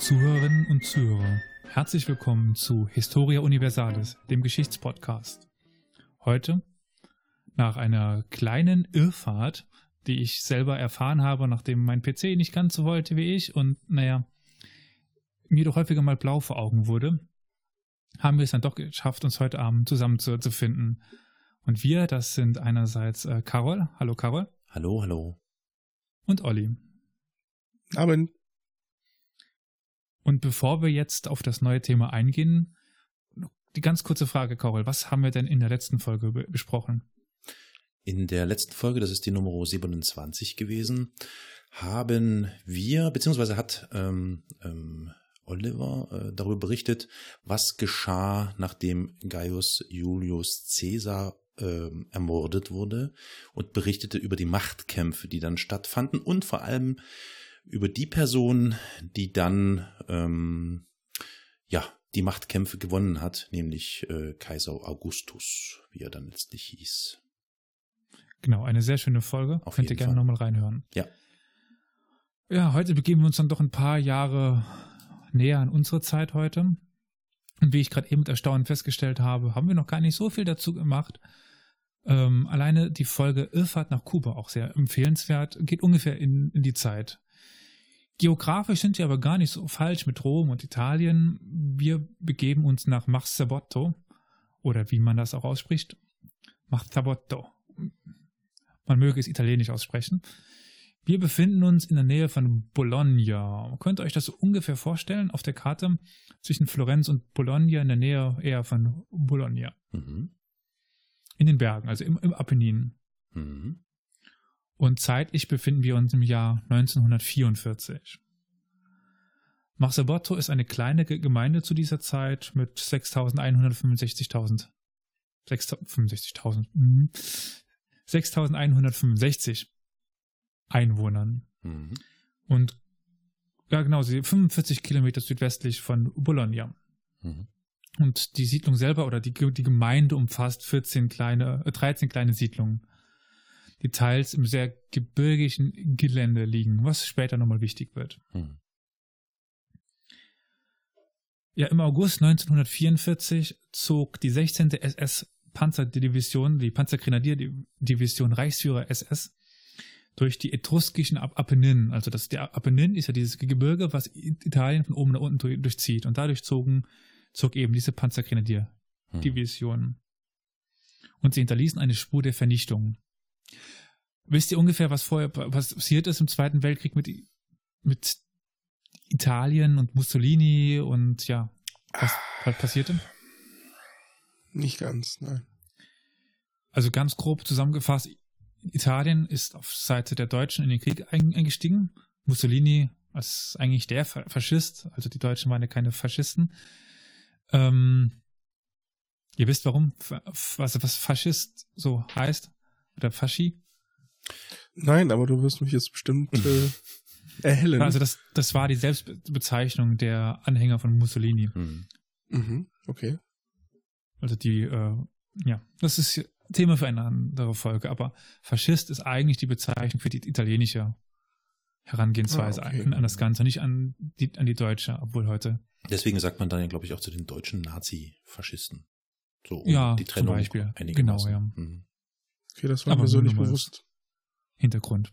Zuhörerinnen und Zuhörer, herzlich willkommen zu Historia Universalis, dem Geschichtspodcast. Heute, nach einer kleinen Irrfahrt, die ich selber erfahren habe, nachdem mein PC nicht ganz so wollte wie ich und, naja, mir doch häufiger mal blau vor Augen wurde, haben wir es dann doch geschafft, uns heute Abend zusammenzufinden. Und wir, das sind einerseits äh, Carol. Hallo Carol. Hallo, hallo. Und Olli. Abend. Und bevor wir jetzt auf das neue Thema eingehen, die ganz kurze Frage, Carol, was haben wir denn in der letzten Folge be besprochen? In der letzten Folge, das ist die Nummer 27 gewesen, haben wir, beziehungsweise hat ähm, ähm, Oliver äh, darüber berichtet, was geschah, nachdem Gaius Julius Caesar äh, ermordet wurde und berichtete über die Machtkämpfe, die dann stattfanden und vor allem über die Person, die dann ähm, ja die Machtkämpfe gewonnen hat, nämlich äh, Kaiser Augustus, wie er dann letztlich hieß. Genau, eine sehr schöne Folge. Auf Könnt ihr gerne nochmal reinhören. Ja. Ja, heute begeben wir uns dann doch ein paar Jahre näher an unsere Zeit heute. Und wie ich gerade eben mit Erstaunen festgestellt habe, haben wir noch gar nicht so viel dazu gemacht. Ähm, alleine die Folge Irrfahrt nach Kuba auch sehr empfehlenswert, geht ungefähr in, in die Zeit. Geografisch sind wir aber gar nicht so falsch mit Rom und Italien. Wir begeben uns nach Marzabotto oder wie man das auch ausspricht, Marzabotto. Man möge es italienisch aussprechen. Wir befinden uns in der Nähe von Bologna. Könnt ihr euch das so ungefähr vorstellen auf der Karte zwischen Florenz und Bologna in der Nähe eher von Bologna. Mhm. In den Bergen, also im, im Apennin. Mhm. Und zeitlich befinden wir uns im Jahr 1944. Marzabotto ist eine kleine Ge- Gemeinde zu dieser Zeit mit 6.165.000. 6.065.000. mhm. 6.165 Einwohnern. Mhm. Und ja, genau, sie 45 Kilometer südwestlich von Bologna. Mhm. Und die Siedlung selber oder die, die Gemeinde umfasst 14 kleine, äh, 13 kleine Siedlungen, die teils im sehr gebirgigen Gelände liegen, was später nochmal wichtig wird. Mhm. Ja, im August 1944 zog die 16. SS-Panzerdivision, die Panzergrenadierdivision Reichsführer SS, durch die etruskischen Ap- Apenninen. Also das, der Apennin ist ja dieses Gebirge, was Italien von oben nach unten durch- durchzieht. Und dadurch zogen, zog eben diese Panzergrenadierdivision. Und sie hinterließen eine Spur der Vernichtung. Wisst ihr ungefähr, was vorher was passiert ist im Zweiten Weltkrieg mit, mit Italien und Mussolini und ja, was, was passierte? Nicht ganz, nein. Also ganz grob zusammengefasst, Italien ist auf Seite der Deutschen in den Krieg ein- eingestiegen. Mussolini als eigentlich der Fa- Faschist, also die Deutschen waren ja keine Faschisten. Ähm, ihr wisst warum, was, was Faschist so heißt? Oder Faschi? Nein, aber du wirst mich jetzt bestimmt äh, erhellen. Also das, das war die Selbstbezeichnung der Anhänger von Mussolini. Mhm. mhm, okay. Also die, äh, ja, das ist Thema für eine andere Folge, aber Faschist ist eigentlich die Bezeichnung für die italienische Herangehensweise Ah, okay. an, an das Ganze, nicht an die, an die deutsche, obwohl heute. Deswegen sagt man dann ja, glaube ich, auch zu den deutschen Nazi-Faschisten. So um Ja, die zum Trennung Beispiel. einigermaßen. Genau, ja. Mhm. Okay, das war Aber mir so nicht bewusst. Hintergrund.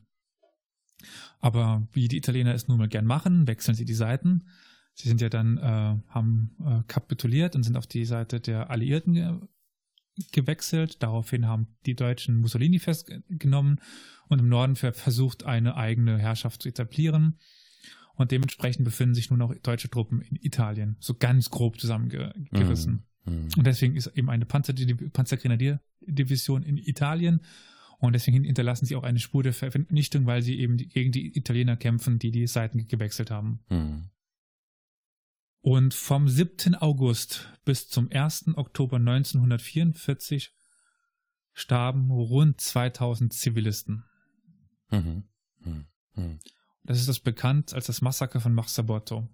Aber wie die Italiener es nun mal gern machen, wechseln sie die Seiten. Sie sind ja dann, äh, haben äh, kapituliert und sind auf die Seite der Alliierten ge gewechselt. Daraufhin haben die Deutschen Mussolini festgenommen und im Norden ver versucht, eine eigene Herrschaft zu etablieren. Und dementsprechend befinden sich nun auch deutsche Truppen in Italien, so ganz grob zusammengerissen. Mhm. Und deswegen ist eben eine Panzer Panzergrenadierdivision in Italien. Und deswegen hinterlassen sie auch eine Spur der Vernichtung, weil sie eben gegen die Italiener kämpfen, die die Seiten gewechselt haben. Mhm. Und vom 7. August bis zum 1. Oktober 1944 starben rund 2000 Zivilisten. Mhm. Mhm. Mhm. Das ist das bekannt als das Massaker von Marzabotto.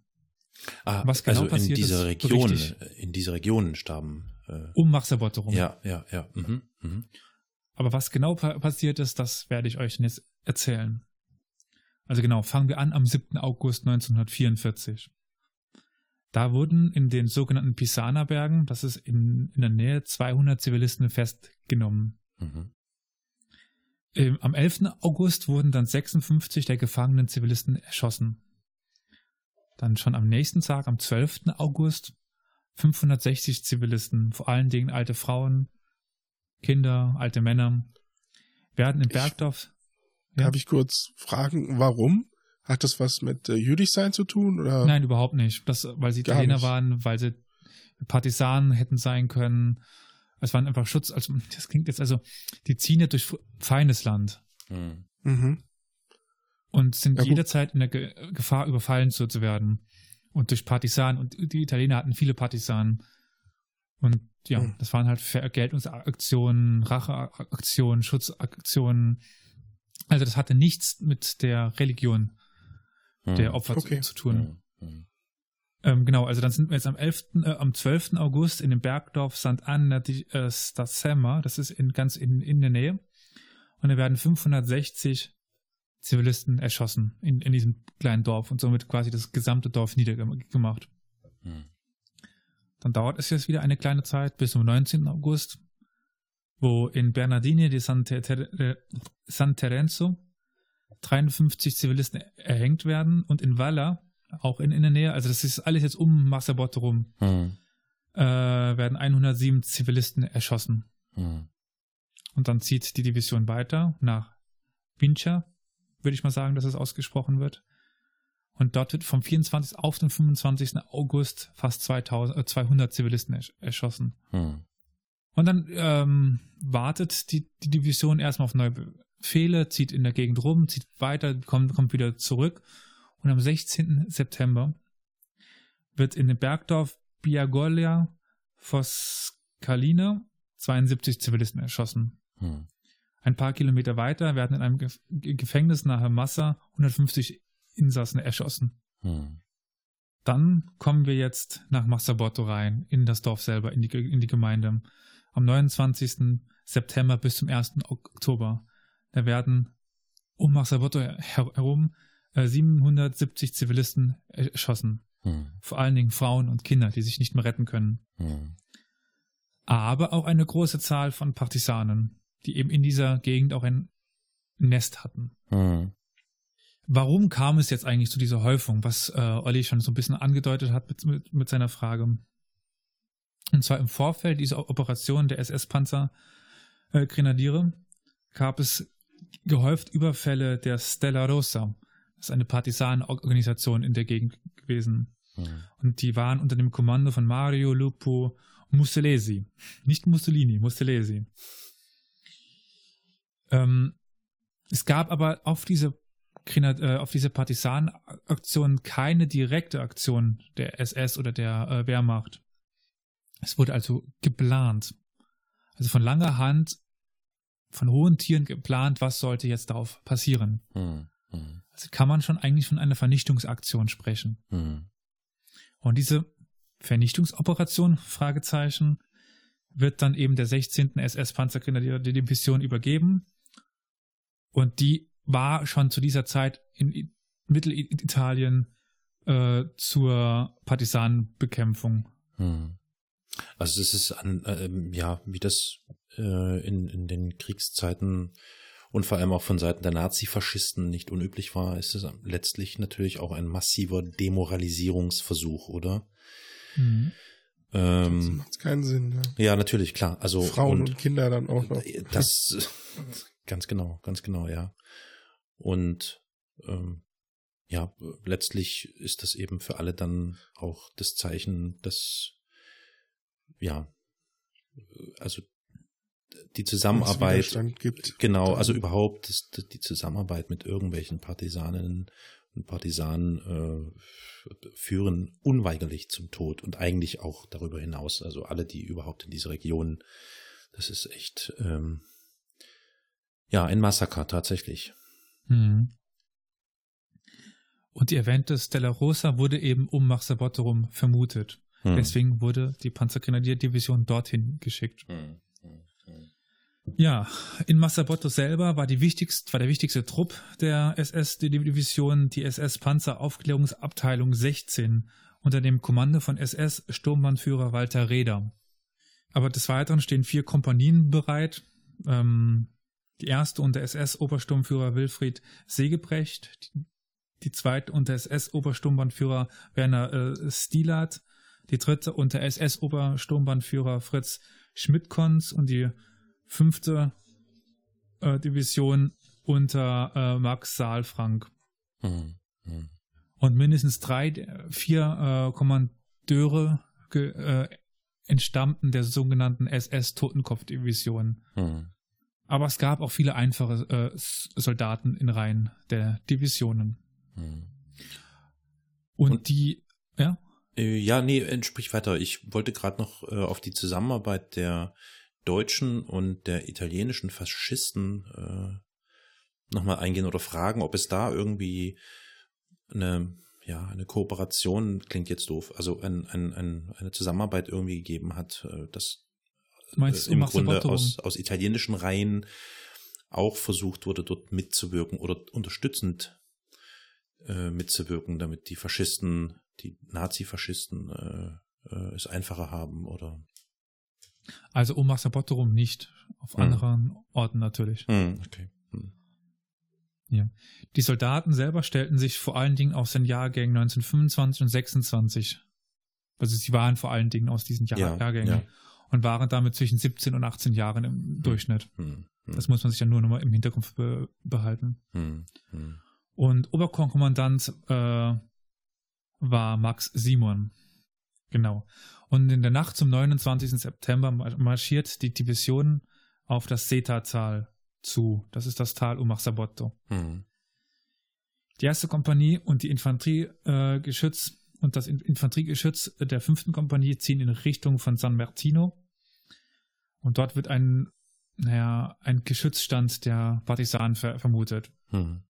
Ah, Was genau also in passiert dieser ist, Region, richtig. in dieser Region starben. Äh, Um Marzabotto rum. ja, ja, ja. Mhm. Mhm. Aber was genau pa passiert ist, das werde ich euch jetzt erzählen. Also genau, fangen wir an am 7. August 1944. Da wurden in den sogenannten Pisana-Bergen, das ist in, in der Nähe, 200 Zivilisten festgenommen. Mhm. Am 11. August wurden dann 56 der gefangenen Zivilisten erschossen. Dann schon am nächsten Tag, am 12. August, 560 Zivilisten, vor allen Dingen alte Frauen, Kinder, alte Männer, werden im Ich- Bergdorf. Ja. Darf ich kurz fragen, warum? Hat das was mit äh, Jüdischsein zu tun? Oder? Nein, überhaupt nicht. Das, weil sie Italiener waren, weil sie Partisanen hätten sein können. Es waren einfach Schutz. Also, das klingt jetzt also, die ziehen ja durch feindes Land Mhm. Mhm. Und sind Ja, jederzeit in der Ge Gefahr, überfallen zu, zu werden. Und durch Partisanen. Und die Italiener hatten viele Partisanen. Und ja, Hm. das waren halt Vergeltungsaktionen, Racheaktionen, Schutzaktionen. Also das hatte nichts mit der Religion Mhm. der Opfer Okay. zu, zu tun. Mhm. Mhm. Ähm, genau, also dann sind wir jetzt am 11., äh, am 12. August in dem Bergdorf St. Anna di äh, Stazzema, das ist in, ganz in, in der Nähe. Und da werden 560 Zivilisten erschossen in, in diesem kleinen Dorf und somit quasi das gesamte Dorf niedergemacht. Mhm. Dann dauert es jetzt wieder eine kleine Zeit bis zum 19. August, wo in Bernardini di San, Ter Ter San Terenzo 53 Zivilisten erhängt werden und in Valla, auch in, in der Nähe, also das ist alles jetzt um Massabot rum, Mhm. äh, werden 107 Zivilisten erschossen. Mhm. Und dann zieht die Division weiter nach Vincha, würde ich mal sagen, dass es ausgesprochen wird. Und dort wird vom 24. auf den 25. August fast 2000, äh, 200 Zivilisten ersch erschossen. Mhm. Und dann ähm, wartet die, die Division erstmal auf neue Befehle, zieht in der Gegend rum, zieht weiter, kommt, kommt wieder zurück. Und am 16. September wird in dem Bergdorf Biagolia Foscaline 72 Zivilisten erschossen. Mhm. Ein paar Kilometer weiter werden in einem Gef Gefängnis nahe Massa 150 Insassen erschossen. Mhm. Dann kommen wir jetzt nach Massabotto rein, in das Dorf selber, in die, in die Gemeinde. Am 29. September bis zum 1. Oktober. Da werden um Massabotto her herum äh, 770 Zivilisten erschossen. Mhm. Vor allen Dingen Frauen und Kinder, die sich nicht mehr retten können. Mhm. Aber auch eine große Zahl von Partisanen, die eben in dieser Gegend auch ein Nest hatten. Mhm. Warum kam es jetzt eigentlich zu dieser Häufung, was äh, Olli schon so ein bisschen angedeutet hat mit, mit, mit seiner Frage? Und zwar im Vorfeld dieser Operation der SS-Panzer äh, Grenadiere gab es gehäuft Überfälle der Stella Rosa. Das ist eine Partisanenorganisation in der Gegend gewesen. Mhm. Und die waren unter dem Kommando von Mario Lupo Mussolesi. Nicht Mussolini, Mussolesi. Ähm, es gab aber auf diese, äh, auf diese Partisanenaktion keine direkte Aktion der SS oder der äh, Wehrmacht. Es wurde also geplant. Also von langer Hand, von hohen Tieren geplant, was sollte jetzt darauf passieren. Mhm. Mhm. Also kann man schon eigentlich von einer Vernichtungsaktion sprechen. Mhm. Und diese Vernichtungsoperation, Fragezeichen, wird dann eben der 16. SS-Panzergrenadier-Division übergeben. Und die war schon zu dieser Zeit in Mittelitalien äh, zur Partisanenbekämpfung. Mhm. Also es ist an, ähm, ja, wie das äh, in, in den Kriegszeiten und vor allem auch von Seiten der Nazifaschisten nicht unüblich war, ist es letztlich natürlich auch ein massiver Demoralisierungsversuch, oder? Mhm. Das Ähm, macht keinen Sinn. Ja. ja, natürlich, klar. Also Frauen und, und, Kinder dann auch noch. das ganz genau, ganz genau, ja. Und ähm, ja, letztlich ist das eben für alle dann auch das Zeichen, dass ja, also die Zusammenarbeit. Genau, also überhaupt das, das, die Zusammenarbeit mit irgendwelchen Partisaninnen und Partisanen äh, führen unweigerlich zum Tod und eigentlich auch darüber hinaus. Also alle, die überhaupt in diese Region, das ist echt ähm, ja ein Massaker tatsächlich. Mhm. Und die erwähnte Stella Rosa wurde eben um Marsabotto rum vermutet. Hm. Deswegen wurde die Panzergrenadierdivision dorthin geschickt. Hm, hm, hm. Ja, in Massabotto selber war, die wichtigst, war der wichtigste Trupp der SS-Division die SS-Panzeraufklärungsabteilung 16 unter dem Kommando von SS-Sturmbannführer Walter Reder. Aber des Weiteren stehen vier Kompanien bereit. Ähm, die erste unter SS-Obersturmführer Wilfried Segebrecht, die, die zweite unter SS-Obersturmbannführer Werner äh, Stielert, die dritte unter SS-Obersturmbannführer Fritz Schmidtkons und die fünfte äh, Division unter äh, Max Saalfrank. Mhm. Mhm. Und mindestens drei, vier äh, Kommandeure äh, entstammten der sogenannten SS-Totenkopf-Division. Mhm. Aber es gab auch viele einfache äh, Soldaten in Reihen der Divisionen. Mhm. Und, Und, die, ja? Äh, ja, nee, sprich weiter. Ich wollte gerade noch äh, auf die Zusammenarbeit der deutschen und der italienischen Faschisten äh, nochmal eingehen oder fragen, ob es da irgendwie eine, ja, eine Kooperation, klingt jetzt doof, also ein, ein, ein, eine Zusammenarbeit irgendwie gegeben hat, äh, das Meinst, äh, im Grunde aus, aus italienischen Reihen auch versucht wurde, dort mitzuwirken oder unterstützend äh, mitzuwirken, damit die Faschisten, die Nazi-Faschisten äh, äh, es einfacher haben oder also um Massabotterum nicht, auf hm. anderen Orten natürlich. Hm, okay. Hm. Ja. Die Soldaten selber stellten sich vor allen Dingen aus den Jahrgängen 1925 und 26. Also sie waren vor allen Dingen aus diesen Jahr ja, Jahrgängen ja. und waren damit zwischen 17 und 18 Jahren im hm, Durchschnitt. Hm, hm. Das muss man sich ja nur nochmal im Hinterkopf be behalten. Und Oberkommandant äh, war Max Simon. Genau. Und in der Nacht zum 29. September marschiert die Division auf das Seta-Tal zu. Das ist das Tal um Machsabotto. Mhm. Die erste Kompanie und die Infanteriegeschütz äh, und das Infanteriegeschütz der fünften Kompanie ziehen in Richtung von San Martino. Und dort wird ein, naja, ein Geschützstand der Partisanen ver vermutet. Mhm.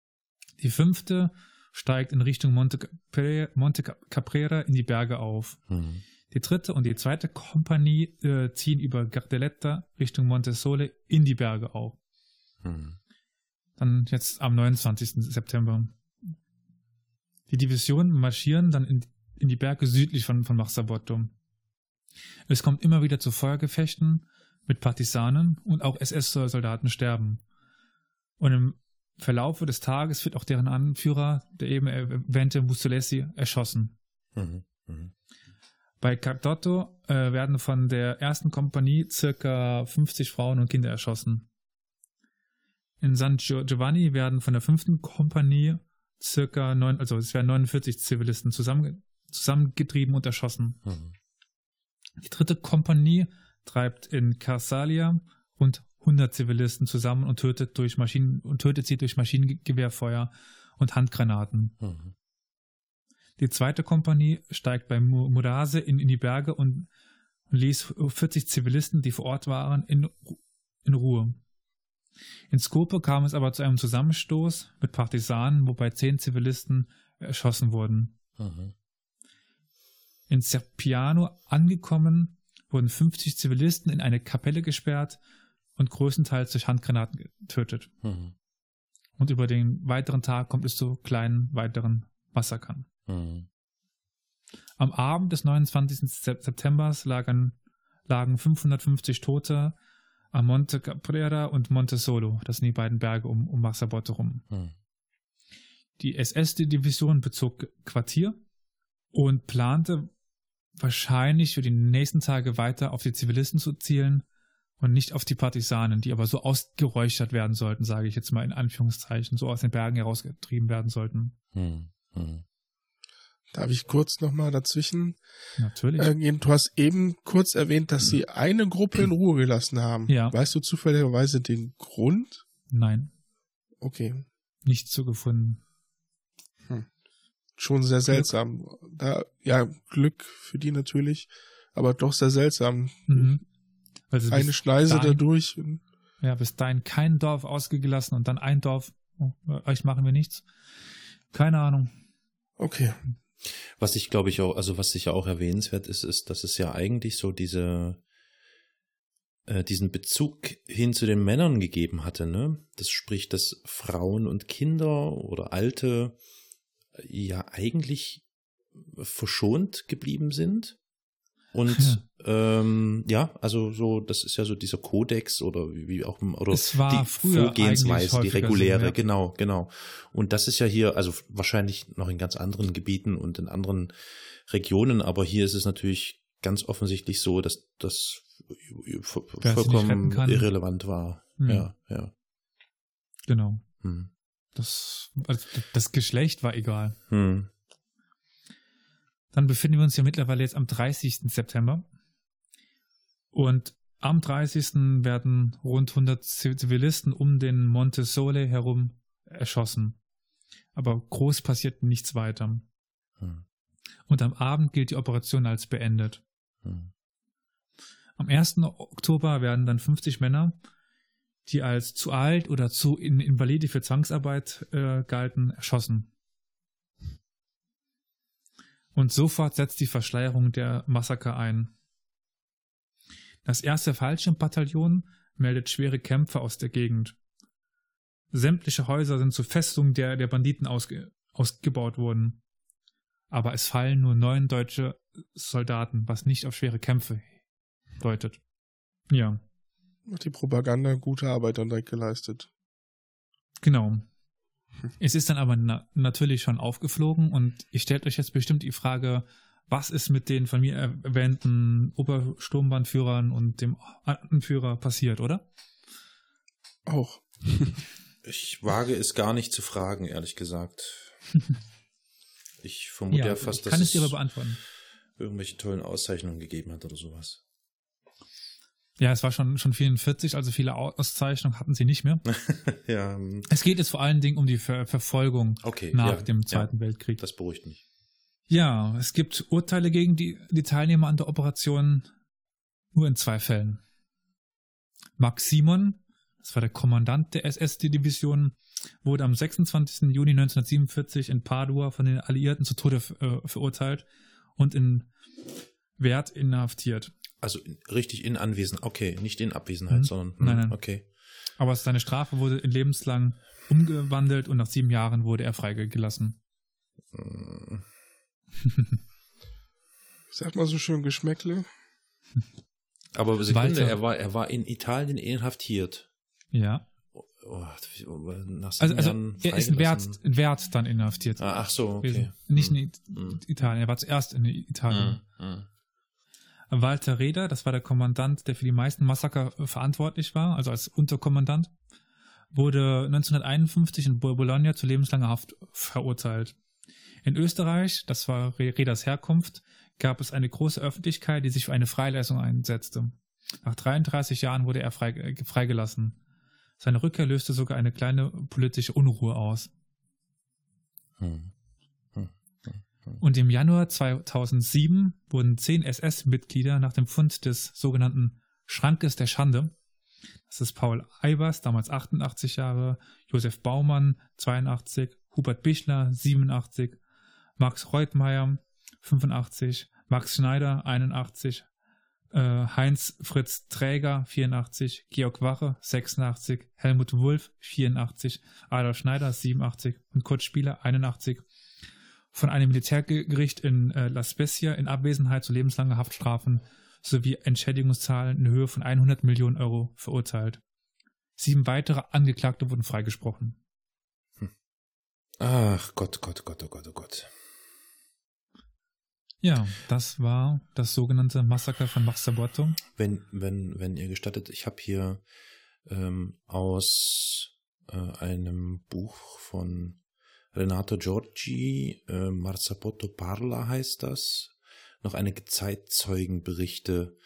Die fünfte steigt in Richtung Monte, Caprera, Monte Caprera in die Berge auf. Mhm. Die dritte und die zweite Kompanie äh, ziehen über Gardeletta Richtung Montesole in die Berge auf. Hm. Dann jetzt am 29. September. Die Divisionen marschieren dann in, in die Berge südlich von, von Marsabotto. Es kommt immer wieder zu Feuergefechten mit Partisanen und auch SS-Soldaten sterben. Und im Verlaufe des Tages wird auch deren Anführer, der eben erwähnte Mussolesi, erschossen. Mhm. Mhm. Bei Cardotto äh, werden von der ersten Kompanie circa 50 Frauen und Kinder erschossen. In San Giovanni werden von der fünften Kompanie circa neun, also es werden 49 Zivilisten zusammen, zusammengetrieben und erschossen. Mhm. Die dritte Kompanie treibt in Carsalia rund 100 Zivilisten zusammen und tötet durch Maschinen und tötet sie durch Maschinengewehrfeuer und Handgranaten. Mhm. Die zweite Kompanie steigt bei Murase in, in die Berge und ließ 40 Zivilisten, die vor Ort waren, in, in Ruhe. In Skope kam es aber zu einem Zusammenstoß mit Partisanen, wobei zehn Zivilisten erschossen wurden. Mhm. In Serpiano angekommen, wurden 50 Zivilisten in eine Kapelle gesperrt und größtenteils durch Handgranaten getötet. Mhm. Und über den weiteren Tag kommt es zu kleinen weiteren Massakern. Mhm. Am Abend des 29. September lagen, lagen 550 Tote am Monte Caprera und Monte Solo. Das sind die beiden Berge um, um Marsabotto rum. Mhm. Die SS-Division bezog Quartier und plante wahrscheinlich für die nächsten Tage weiter auf die Zivilisten zu zielen und nicht auf die Partisanen, die aber so ausgeräuchert werden sollten, sage ich jetzt mal in Anführungszeichen, so aus den Bergen herausgetrieben werden sollten. Hm, hm. Darf ich kurz nochmal dazwischen Natürlich. Äh, gehen? Du hast eben kurz erwähnt, dass sie eine Gruppe in Ruhe gelassen haben. Ja. Weißt du zufälligerweise den Grund? Nein. Okay. Nicht so gefunden. Hm. Schon sehr seltsam. Da, ja, Glück für die natürlich, aber doch sehr seltsam. Mhm. Also eine Schneise dahin, dadurch. Ja, bis dahin kein Dorf ausgelassen und dann ein Dorf, oh, euch machen wir nichts. Keine Ahnung. Okay. Was ich glaube ich auch, also was sicher auch erwähnenswert ist, ist, dass es ja eigentlich so diese äh, diesen Bezug hin zu den Männern gegeben hatte, ne? Das spricht, dass Frauen und Kinder oder Alte äh, ja eigentlich verschont geblieben sind. Und ja. ähm, ja, also so, das ist ja so dieser Kodex oder wie auch oder es war die früher Vorgehensweise, die reguläre, so, ja. genau, genau. Und das ist ja hier, also wahrscheinlich noch in ganz anderen Gebieten und in anderen Regionen, aber hier ist es natürlich ganz offensichtlich so, dass das vollkommen irrelevant war. Hm. Ja, ja. Genau. Hm. Das, also das Geschlecht war egal. Hm. Dann befinden wir uns ja mittlerweile jetzt am 30. September. Und am 30. werden rund 100 Zivilisten um den Monte Sole herum erschossen. Aber groß passiert nichts weiter. Hm. Und am Abend gilt die Operation als beendet. Hm. Am 1. Oktober werden dann 50 Männer, die als zu alt oder zu invalide für Zwangsarbeit äh, galten, erschossen. Und sofort setzt die Verschleierung der Massaker ein. Das erste Fallschirmbataillon meldet schwere Kämpfe aus der Gegend. Sämtliche Häuser sind zur Festung der, der Banditen ausge, ausgebaut worden. Aber es fallen nur neun deutsche Soldaten, was nicht auf schwere Kämpfe deutet. Ja. Hat die Propaganda gute Arbeit dann direkt geleistet. Genau. Es ist dann aber na natürlich schon aufgeflogen und ihr stellt euch jetzt bestimmt die Frage, was ist mit den von mir erwähnten Obersturmbannführern und dem Anführer passiert, oder? Auch. ich wage es gar nicht zu fragen, ehrlich gesagt. Ich vermute ja, ja fast, dass es dir aber beantworten. irgendwelche tollen Auszeichnungen gegeben hat oder sowas. Ja, es war schon, schon 44, also viele Auszeichnungen hatten sie nicht mehr. ja. Ähm. Es geht jetzt vor allen Dingen um die Ver Verfolgung okay, nach ja, dem Zweiten ja, Weltkrieg. Das beruhigt mich. Ja, es gibt Urteile gegen die, die Teilnehmer an der Operation nur in zwei Fällen. Max Simon, das war der Kommandant der SS-Division, wurde am 26. Juni 1947 in Padua von den Alliierten zu Tode äh, verurteilt und in Wert inhaftiert. Also richtig in Anwesenheit, okay, nicht in Abwesenheit, mhm. sondern nein, nein. okay. Aber seine Strafe wurde in lebenslang umgewandelt und nach sieben Jahren wurde er freigelassen. Mhm. Sag mal so schön Geschmäckle. Aber Sekunde, er war, er war in Italien inhaftiert. Ja. Oh, also, also er ist in Wert, in Wert dann inhaftiert. Ah, ach so, okay. Nicht in hm. Italien, er war zuerst in Italien. Hm. Walter Reder, das war der Kommandant, der für die meisten Massaker äh, verantwortlich war, also als Unterkommandant, wurde 1951 in Bologna zu lebenslanger Haft verurteilt. In Österreich, das war Reders Herkunft, gab es eine große Öffentlichkeit, die sich für eine Freilassung einsetzte. Nach 33 Jahren wurde er äh, freigelassen. Seine Rückkehr löste sogar eine kleine politische Unruhe aus. Hm. Und im Januar 2007 wurden zehn SS-Mitglieder nach dem Fund des sogenannten Schrankes der Schande, das ist Paul Eibers, damals 88 Jahre, Josef Baumann, 82, Hubert Bichler, 87, Max Reutmeier, 85, Max Schneider, 81, äh, Heinz Fritz Träger, 84, Georg Wache, 86, Helmut Wulff, 84, Adolf Schneider, 87 und Kurt Spieler, 81 von einem Militärgericht in äh, La Spezia in Abwesenheit zu lebenslanger Haftstrafen sowie Entschädigungszahlen in Höhe von 100 Millionen Euro verurteilt. Sieben weitere Angeklagte wurden freigesprochen. Hm. Ach Gott, Gott, Gott, oh Gott, oh Gott. Ja, das war das sogenannte Massaker von Marzabotto. Wenn, wenn, wenn ihr gestattet, ich habe hier ähm, aus äh, einem Buch von Renato Giorgi, äh, Marzapotto Parla heißt das, noch einige Zeitzeugenberichte.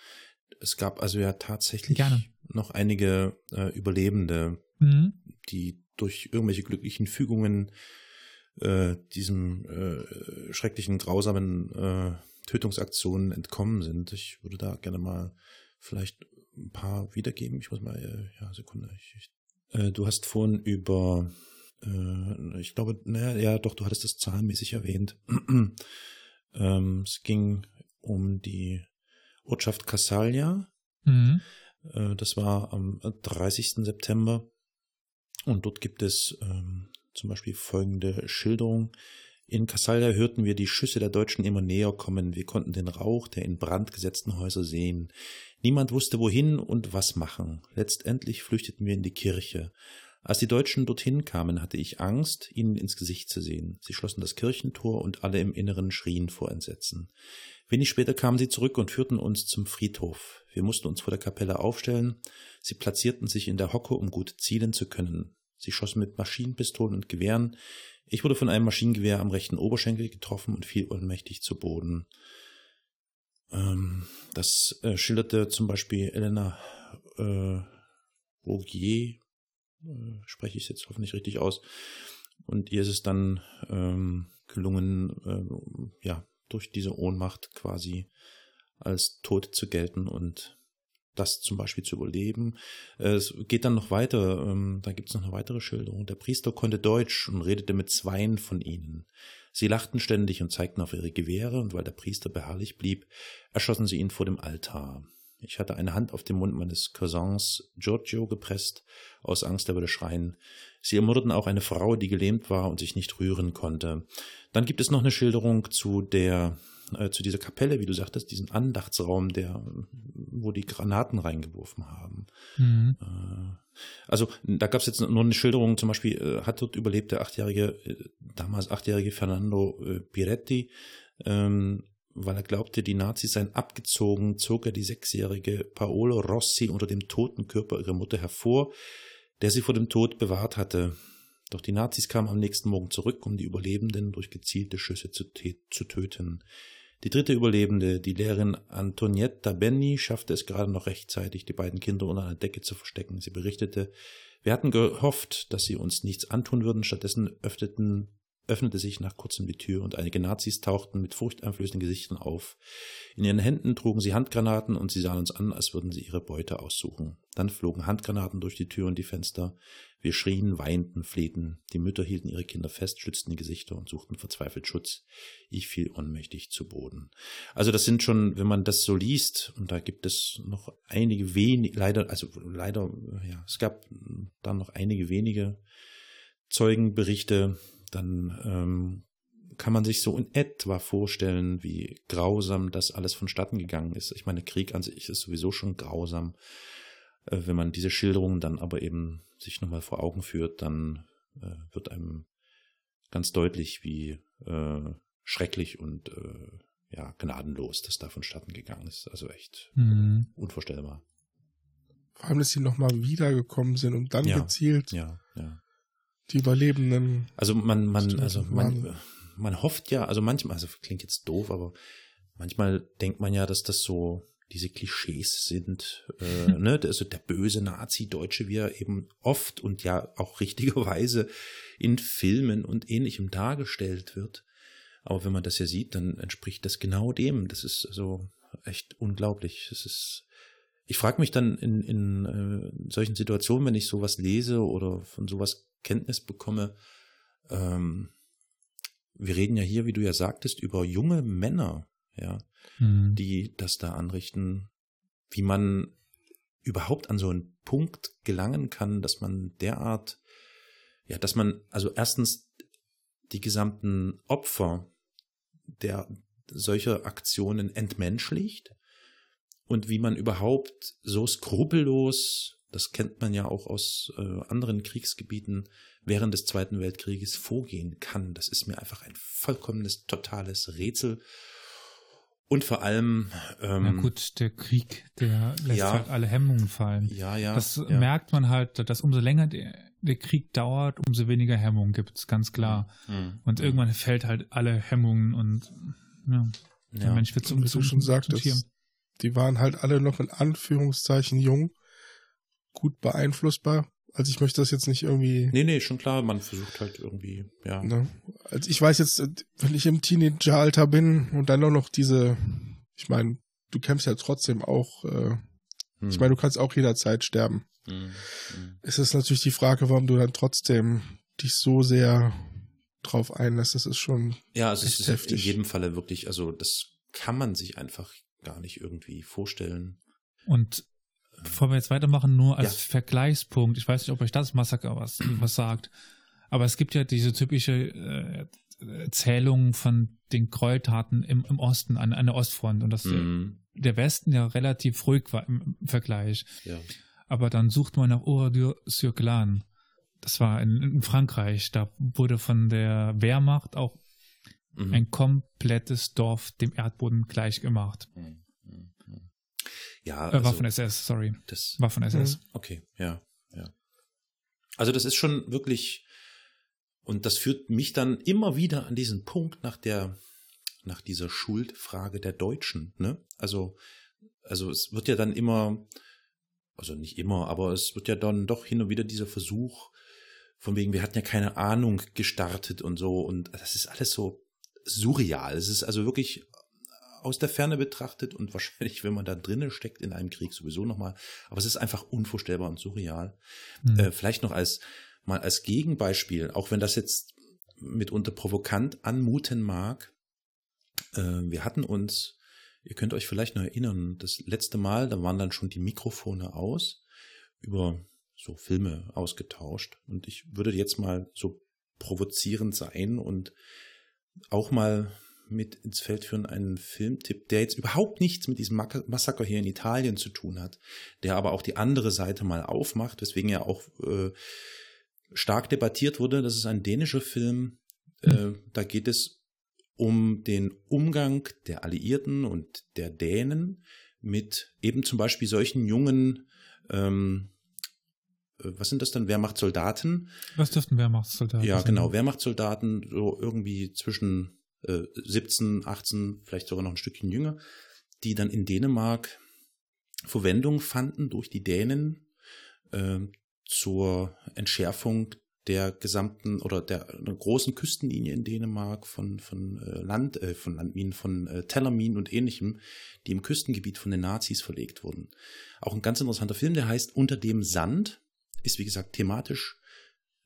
Es gab also ja tatsächlich Gerne. noch einige äh, Überlebende, mhm. die durch irgendwelche glücklichen Fügungen äh, diesem äh, schrecklichen, grausamen äh, Tötungsaktionen entkommen sind. Ich würde da gerne mal vielleicht ein paar wiedergeben. Ich muss mal, äh, ja, Sekunde. Ich, ich, äh, du hast vorhin über äh, ich glaube, naja, ja, doch, du hattest das zahlenmäßig erwähnt. ähm, es ging um die Ortschaft Cassalia. Mhm. Äh, das war am 30. September. Und dort gibt es ähm, zum Beispiel folgende Schilderung. In Cassalia hörten wir die Schüsse der Deutschen immer näher kommen. Wir konnten den Rauch der in Brand gesetzten Häuser sehen. Niemand wusste wohin und was machen. Letztendlich flüchteten wir in die Kirche. Als die Deutschen dorthin kamen, hatte ich Angst, ihnen ins Gesicht zu sehen. Sie schlossen das Kirchentor und alle im Inneren schrien vor Entsetzen. Wenig später kamen sie zurück und führten uns zum Friedhof. Wir mussten uns vor der Kapelle aufstellen. Sie platzierten sich in der Hocke, um gut zielen zu können. Sie schossen mit Maschinenpistolen und Gewehren. Ich wurde von einem Maschinengewehr am rechten Oberschenkel getroffen und fiel ohnmächtig zu Boden. Ähm, das äh, schilderte zum Beispiel Elena äh, Rogier, spreche ich es jetzt hoffentlich richtig aus. Und ihr ist es dann ähm, gelungen, äh, ja, durch diese Ohnmacht quasi als tot zu gelten und das zum Beispiel zu überleben. Äh, es geht dann noch weiter, ähm, da gibt es noch eine weitere Schilderung. Der Priester konnte Deutsch und redete mit zweien von ihnen. Sie lachten ständig und zeigten auf ihre Gewehre, und weil der Priester beharrlich blieb, erschossen sie ihn vor dem Altar. Ich hatte eine Hand auf den Mund meines Cousins Giorgio gepresst, aus Angst, er würde schreien. Sie ermordeten auch eine Frau, die gelähmt war und sich nicht rühren konnte. Dann gibt es noch eine Schilderung zu der äh, zu dieser Kapelle, wie du sagtest, diesen Andachtsraum, der, wo die Granaten reingeworfen haben. Mhm. Äh, also da gab es jetzt nur eine Schilderung, zum Beispiel äh, hat dort überlebt der achtjährige, äh, damals achtjährige Fernando äh, Piretti, ähm, weil er glaubte, die Nazis seien abgezogen, zog er die sechsjährige Paolo Rossi unter dem toten Körper ihrer Mutter hervor, der sie vor dem Tod bewahrt hatte. Doch die Nazis kamen am nächsten Morgen zurück, um die Überlebenden durch gezielte Schüsse zu, zu töten. Die dritte Überlebende, die Lehrerin Antonietta Benni, schaffte es gerade noch rechtzeitig, die beiden Kinder unter einer Decke zu verstecken. Sie berichtete, wir hatten gehofft, dass sie uns nichts antun würden, stattdessen öffneten öffnete sich nach kurzem die Tür und einige Nazis tauchten mit furchteinflößenden Gesichtern auf. In ihren Händen trugen sie Handgranaten und sie sahen uns an, als würden sie ihre Beute aussuchen. Dann flogen Handgranaten durch die Tür und die Fenster. Wir schrien, weinten, flehten. Die Mütter hielten ihre Kinder fest, schützten die Gesichter und suchten verzweifelt Schutz. Ich fiel ohnmächtig zu Boden. Also das sind schon, wenn man das so liest, und da gibt es noch einige wenige, leider, also leider, ja, es gab dann noch einige wenige Zeugenberichte, dann ähm, kann man sich so in etwa vorstellen, wie grausam das alles vonstatten gegangen ist. Ich meine, Krieg an sich ist sowieso schon grausam. Äh, wenn man diese Schilderungen dann aber eben sich nochmal vor Augen führt, dann äh, wird einem ganz deutlich, wie äh, schrecklich und äh, ja, gnadenlos das da vonstatten gegangen ist. Also echt mhm. unvorstellbar. Vor allem, dass sie nochmal wiedergekommen sind und dann ja, gezielt ja, ja die Überlebenden. Also man, man, also man, man hofft ja, also manchmal, also klingt jetzt doof, aber manchmal denkt man ja, dass das so diese Klischees sind, äh, ne, also der böse Nazi-Deutsche, wie er eben oft und ja auch richtigerweise in Filmen und ähnlichem dargestellt wird. Aber wenn man das ja sieht, dann entspricht das genau dem. Das ist also echt unglaublich. Es ist, ich frage mich dann in, in äh, solchen Situationen, wenn ich sowas lese oder von sowas Kenntnis bekomme, ähm, wir reden ja hier, wie du ja sagtest, über junge Männer, ja, mhm. die das da anrichten, wie man überhaupt an so einen Punkt gelangen kann, dass man derart, ja, dass man also erstens die gesamten Opfer der solcher Aktionen entmenschlicht und wie man überhaupt so skrupellos das kennt man ja auch aus äh, anderen Kriegsgebieten während des Zweiten Weltkrieges vorgehen kann. Das ist mir einfach ein vollkommenes, totales Rätsel. Und vor allem. Ähm, ja gut, der Krieg, der lässt ja, halt alle Hemmungen fallen. Ja, ja. Das ja. merkt man halt, dass umso länger der, der Krieg dauert, umso weniger Hemmungen gibt es, ganz klar. Mhm. Und irgendwann fällt halt alle Hemmungen und ja, der Mensch wird zum, zum, schon sagtest, die waren halt alle noch in Anführungszeichen jung gut beeinflussbar. Also ich möchte das jetzt nicht irgendwie. Nee, nee, schon klar, man versucht halt irgendwie, ja. Ne? Also ich weiß jetzt, wenn ich im Teenageralter bin und dann auch noch diese, ich meine, du kämpfst ja trotzdem auch, äh, hm. ich meine, du kannst auch jederzeit sterben. Hm. Hm. Es ist natürlich die Frage, warum du dann trotzdem dich so sehr drauf einlässt. Das ist schon. Ja, also es ist heftig. in jedem Falle wirklich, also das kann man sich einfach gar nicht irgendwie vorstellen. Und Bevor wir jetzt weitermachen, nur als ja. Vergleichspunkt. Ich weiß nicht, ob euch das Massaker was, was sagt. Aber es gibt ja diese typische äh, Zählung von den Gräueltaten im, im Osten an, an der Ostfront und dass mhm. der Westen ja relativ ruhig war im, im Vergleich. Ja. Aber dann sucht man nach Oradour-sur-Glane. Das war in, in, Frankreich. Da wurde von der Wehrmacht auch mhm. ein komplettes Dorf dem Erdboden gleich gemacht. Mhm. Ja, äh, also, war von SS, sorry. Das war von SS. Okay, ja, ja. Also das ist schon wirklich und das führt mich dann immer wieder an diesen Punkt nach der nach dieser Schuldfrage der Deutschen, ne? Also also es wird ja dann immer also nicht immer, aber es wird ja dann doch hin und wieder dieser Versuch von wegen wir hatten ja keine Ahnung gestartet und so und das ist alles so surreal. Es ist also wirklich aus der Ferne betrachtet und wahrscheinlich, wenn man da drinnen steckt in einem Krieg sowieso nochmal. Aber es ist einfach unvorstellbar und surreal. Mhm. Äh, vielleicht noch als mal als Gegenbeispiel, auch wenn das jetzt mitunter provokant anmuten mag. Äh, wir hatten uns, ihr könnt euch vielleicht noch erinnern, das letzte Mal, da waren dann schon die Mikrofone aus, über so Filme ausgetauscht. Und ich würde jetzt mal so provozierend sein und auch mal mit ins Feld führen einen Filmtipp, der jetzt überhaupt nichts mit diesem Massaker hier in Italien zu tun hat, der aber auch die andere Seite mal aufmacht, weswegen er auch äh, stark debattiert wurde. Das ist ein dänischer Film. Äh, hm. da geht es um den Umgang der Alliierten und der Dänen mit eben zum Beispiel solchen jungen ähm, äh, was sind das dann, Wehrmachtssoldaten? Was dürften Wehrmachtssoldaten Ja, genau, Wehrmachtssoldaten, so irgendwie zwischen 17, äh, 18, vielleicht sogar noch ein Stückchen jünger, die dann in Dänemark Verwendung fanden durch die Dänen äh, zur Entschärfung der gesamten oder der, der großen Küstenlinie in Dänemark von von äh, Land äh, von Landminen von äh, Tellerminen und ähnlichem, die im Küstengebiet von den Nazis verlegt wurden. Auch ein ganz interessanter Film, der heißt Unter dem Sand, ist wie gesagt thematisch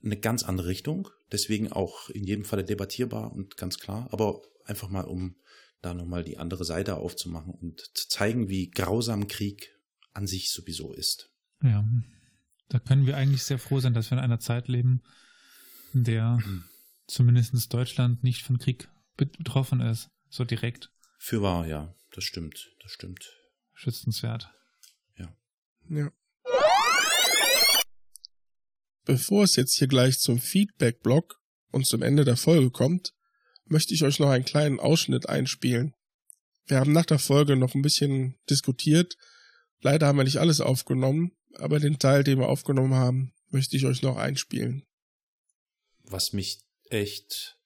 eine ganz andere Richtung. Deswegen auch in jedem Falle debattierbar und ganz klar. Aber einfach mal, um da nochmal die andere Seite aufzumachen und zu zeigen, wie grausam Krieg an sich sowieso ist. Ja, da können wir eigentlich sehr froh sein, dass wir in einer Zeit leben, in der zumindest Deutschland nicht von Krieg betroffen ist, so direkt. Für wahr, ja, das stimmt, das stimmt. Schützenswert. Ja. Ja. Bevor es jetzt hier gleich zum Feedback-Blog und zum Ende der Folge kommt, möchte ich euch noch einen kleinen Ausschnitt einspielen. Wir haben nach der Folge noch ein bisschen diskutiert. Leider haben wir nicht alles aufgenommen, aber den Teil, den wir aufgenommen haben, möchte ich euch noch einspielen. Was mich echt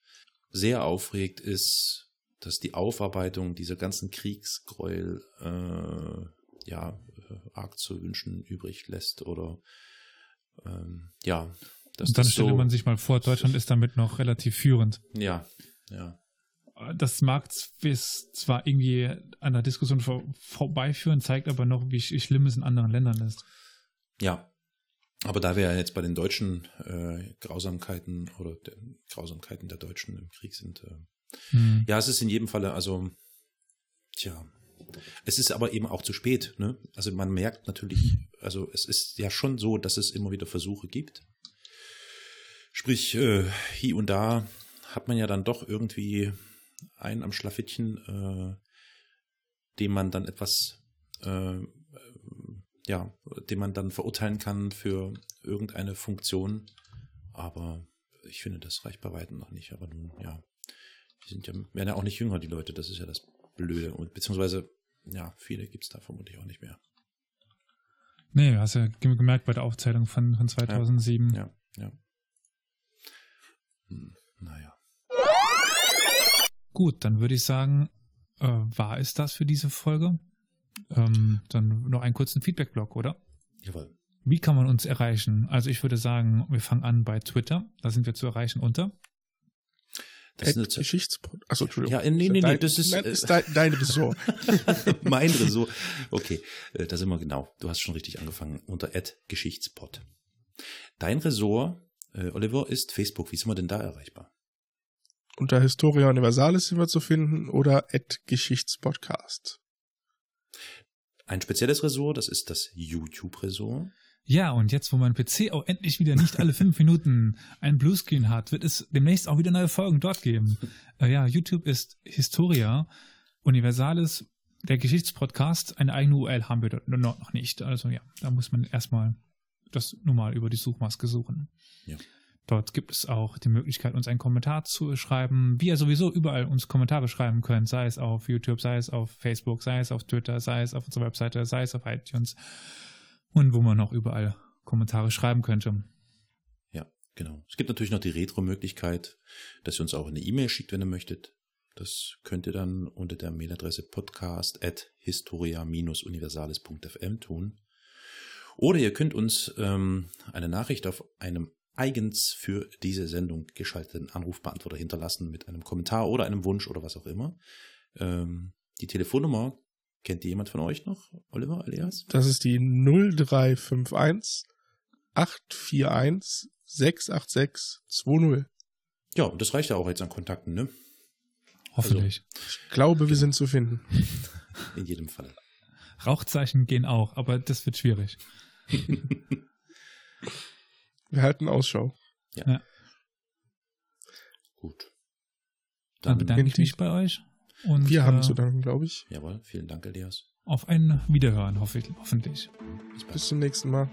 sehr aufregt, ist, dass die Aufarbeitung dieser ganzen Kriegsgräuel äh, ja arg zu wünschen übrig lässt oder ähm, ja. Das Und dann stelle so, man sich mal vor, Deutschland ist damit noch relativ führend. Ja, ja. Das mag zwar irgendwie an der Diskussion vor, vorbeiführen, zeigt aber noch, wie schlimm es in anderen Ländern ist. Ja, aber da wir ja jetzt bei den deutschen äh, Grausamkeiten oder den Grausamkeiten der Deutschen im Krieg sind, äh, mhm. ja, es ist in jedem Falle, also, tja, es ist aber eben auch zu spät. Ne? Also man merkt natürlich, also es ist ja schon so, dass es immer wieder Versuche gibt. Sprich, äh, hier und da hat man ja dann doch irgendwie einen am Schlafittchen, äh, dem man dann etwas, äh, ja, den man dann verurteilen kann für irgendeine Funktion. Aber ich finde, das reicht bei weitem noch nicht. Aber nun, ja, die sind ja, werden ja auch nicht jünger, die Leute. Das ist ja das Blöde. Und beziehungsweise ja, viele gibt es da vermutlich auch nicht mehr. Nee, hast ja gemerkt bei der Aufzählung von, von 2007. Ja, ja. ja. Hm, naja. Gut, dann würde ich sagen, äh, war es das für diese Folge? Ähm, dann noch einen kurzen Feedback-Blog, oder? Jawohl. Wie kann man uns erreichen? Also ich würde sagen, wir fangen an bei Twitter. Da sind wir zu erreichen unter das ist eine Geschichtspod. Achso, Entschuldigung. Ja, nee, nee, nee, das ist, nein, ist dein, dein Ressort. mein Ressort. Okay, äh, da sind wir genau. Du hast schon richtig angefangen unter Geschichtspod. Dein Ressort, äh, Oliver, ist Facebook. Wie sind wir denn da erreichbar? Unter Historia Universalis sind wir zu finden oder Geschichtspodcast. ein spezielles Ressort, das ist das YouTube-Ressort. Ja, und jetzt, wo mein PC auch endlich wieder nicht alle fünf Minuten einen Bluescreen hat, wird es demnächst auch wieder neue Folgen dort geben. Äh, ja, YouTube ist Historia, Universales, der Geschichtspodcast. Eine eigene URL haben wir dort noch nicht. Also ja, da muss man erstmal das nur mal über die Suchmaske suchen. Ja. Dort gibt es auch die Möglichkeit, uns einen Kommentar zu schreiben, wie ihr sowieso überall uns Kommentare schreiben könnt, sei es auf YouTube, sei es auf Facebook, sei es auf Twitter, sei es auf unserer Webseite, sei es auf iTunes und wo man noch überall Kommentare schreiben könnte. Ja, genau. Es gibt natürlich noch die Retro-Möglichkeit, dass ihr uns auch eine E-Mail schickt, wenn ihr möchtet. Das könnt ihr dann unter der Mailadresse podcast at historia-universales.fm tun. Oder ihr könnt uns ähm, eine Nachricht auf einem eigens für diese Sendung geschalteten Anrufbeantworter hinterlassen mit einem Kommentar oder einem Wunsch oder was auch immer. Ähm, die Telefonnummer kennt die jemand von euch noch, Oliver, alias? Das ist die 0351 841 686 20. Ja, und das reicht ja auch jetzt an Kontakten, ne? Hoffentlich. Also, ich glaube, wir sind zu finden. In jedem Fall. Rauchzeichen gehen auch, aber das wird schwierig. wir halten Ausschau. Ja. ja. Gut. Dann, Dann bedanke ich mich bei euch. Und, wir haben äh, zu danken, glaube ich. Jawohl, vielen Dank, Elias. Auf ein Wiederhören, hoffentlich. Bis, Bis zum nächsten Mal.